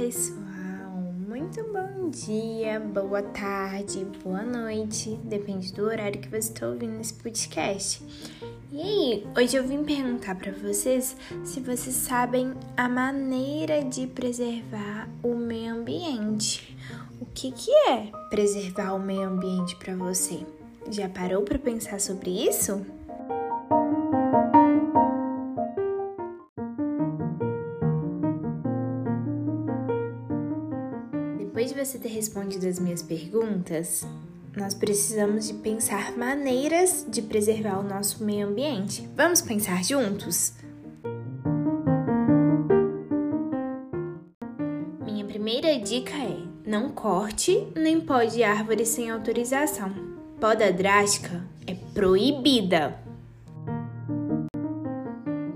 pessoal! Muito bom dia, boa tarde, boa noite, depende do horário que você está ouvindo esse podcast. E aí, hoje eu vim perguntar para vocês se vocês sabem a maneira de preservar o meio ambiente. O que, que é preservar o meio ambiente para você? Já parou para pensar sobre isso? Depois de você ter respondido as minhas perguntas, nós precisamos de pensar maneiras de preservar o nosso meio ambiente. Vamos pensar juntos? Minha primeira dica é: não corte nem pode árvore sem autorização. Poda drástica é proibida.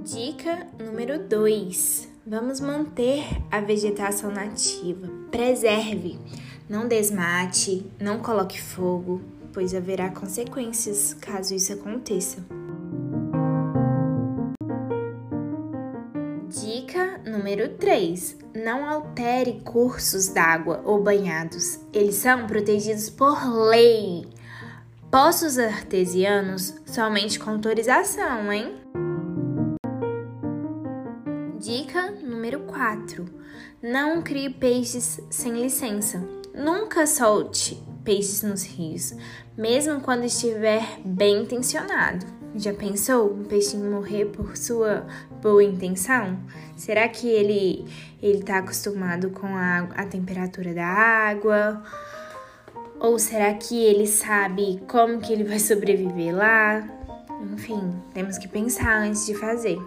Dica número 2 Vamos manter a vegetação nativa. Preserve. Não desmate, não coloque fogo, pois haverá consequências caso isso aconteça. Dica número 3: Não altere cursos d'água ou banhados. Eles são protegidos por lei. Poços artesianos somente com autorização, hein? Dica número 4: Não crie peixes sem licença. Nunca solte peixes nos rios, mesmo quando estiver bem intencionado. Já pensou um peixinho morrer por sua boa intenção? Será que ele ele está acostumado com a, a temperatura da água? Ou será que ele sabe como que ele vai sobreviver lá? Enfim, temos que pensar antes de fazer.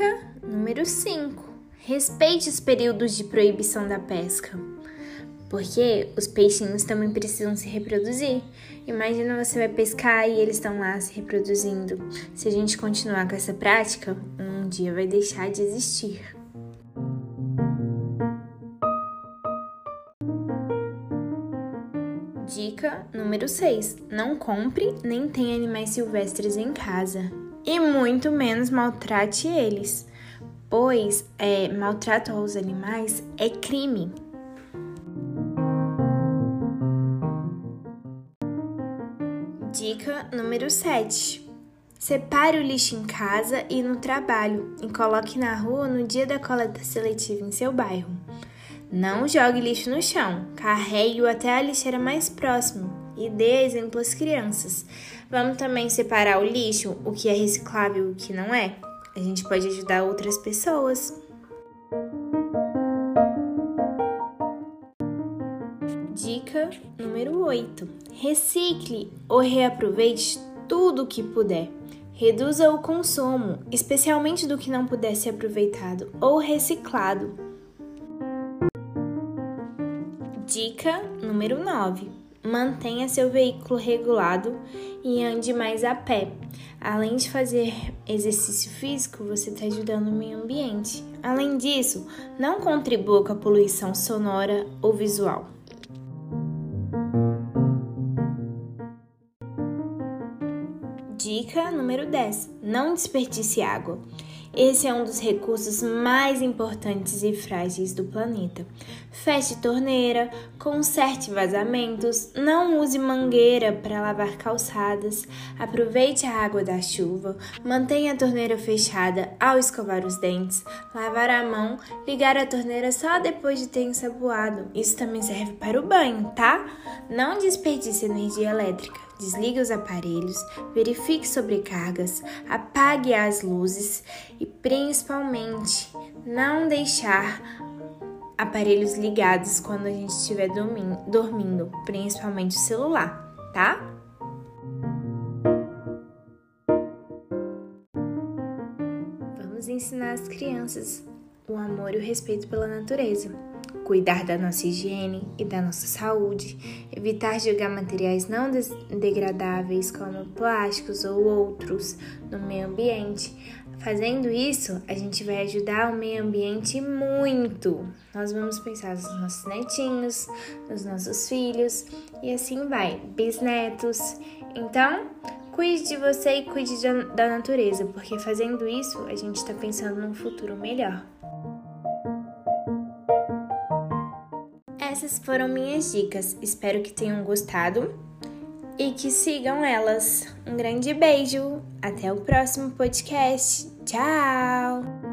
Dica número 5: Respeite os períodos de proibição da pesca. Porque os peixinhos também precisam se reproduzir. Imagina você vai pescar e eles estão lá se reproduzindo. Se a gente continuar com essa prática, um dia vai deixar de existir. Dica número 6: Não compre nem tenha animais silvestres em casa e muito menos maltrate eles, pois é, maltrato aos animais é crime. Dica número 7. Separe o lixo em casa e no trabalho e coloque na rua no dia da coleta seletiva em seu bairro. Não jogue lixo no chão, carregue-o até a lixeira mais próxima e dê exemplo às crianças. Vamos também separar o lixo, o que é reciclável e o que não é. A gente pode ajudar outras pessoas. Dica número 8: Recicle ou reaproveite tudo o que puder. Reduza o consumo, especialmente do que não puder ser aproveitado ou reciclado. Dica número 9: mantenha seu veículo regulado e ande mais a pé. Além de fazer exercício físico, você está ajudando o meio ambiente. Além disso, não contribua com a poluição sonora ou visual. Dica número 10: não desperdice água. Esse é um dos recursos mais importantes e frágeis do planeta. Feche torneira, conserte vazamentos, não use mangueira para lavar calçadas, aproveite a água da chuva, mantenha a torneira fechada ao escovar os dentes, lavar a mão, ligar a torneira só depois de ter ensaboado. Isso também serve para o banho, tá? Não desperdice energia elétrica. Desligue os aparelhos, verifique sobrecargas, apague as luzes e principalmente não deixar aparelhos ligados quando a gente estiver dormindo, principalmente o celular, tá? Vamos ensinar as crianças o amor e o respeito pela natureza cuidar da nossa higiene e da nossa saúde, evitar jogar materiais não degradáveis como plásticos ou outros no meio ambiente. Fazendo isso, a gente vai ajudar o meio ambiente muito. Nós vamos pensar nos nossos netinhos, nos nossos filhos e assim vai, bisnetos. Então, Cuide de você e cuide da natureza, porque fazendo isso a gente está pensando num futuro melhor. Essas foram minhas dicas. Espero que tenham gostado e que sigam elas. Um grande beijo. Até o próximo podcast. Tchau!